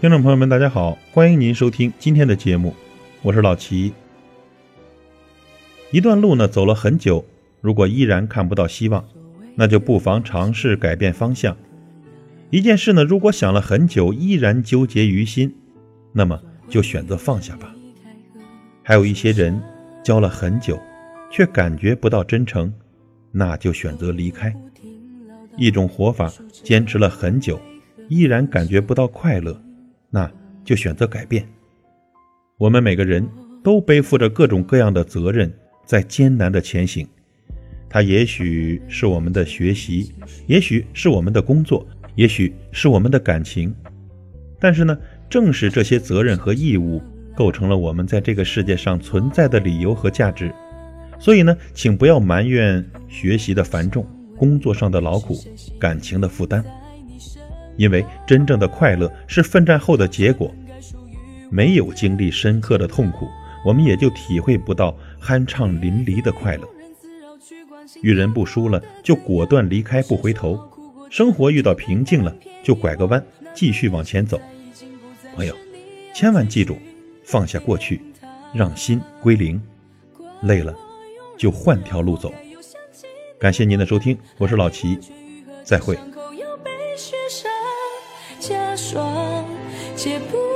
听众朋友们，大家好，欢迎您收听今天的节目，我是老齐。一段路呢走了很久，如果依然看不到希望，那就不妨尝试改变方向。一件事呢，如果想了很久依然纠结于心，那么就选择放下吧。还有一些人交了很久，却感觉不到真诚，那就选择离开。一种活法坚持了很久，依然感觉不到快乐。那就选择改变。我们每个人都背负着各种各样的责任，在艰难的前行。它也许是我们的学习，也许是我们的工作，也许是我们的感情。但是呢，正是这些责任和义务，构成了我们在这个世界上存在的理由和价值。所以呢，请不要埋怨学习的繁重、工作上的劳苦、感情的负担。因为真正的快乐是奋战后的结果，没有经历深刻的痛苦，我们也就体会不到酣畅淋漓的快乐。遇人不淑了，就果断离开，不回头；生活遇到瓶颈了，就拐个弯，继续往前走。朋友，千万记住，放下过去，让心归零。累了，就换条路走。感谢您的收听，我是老齐，再会。假装不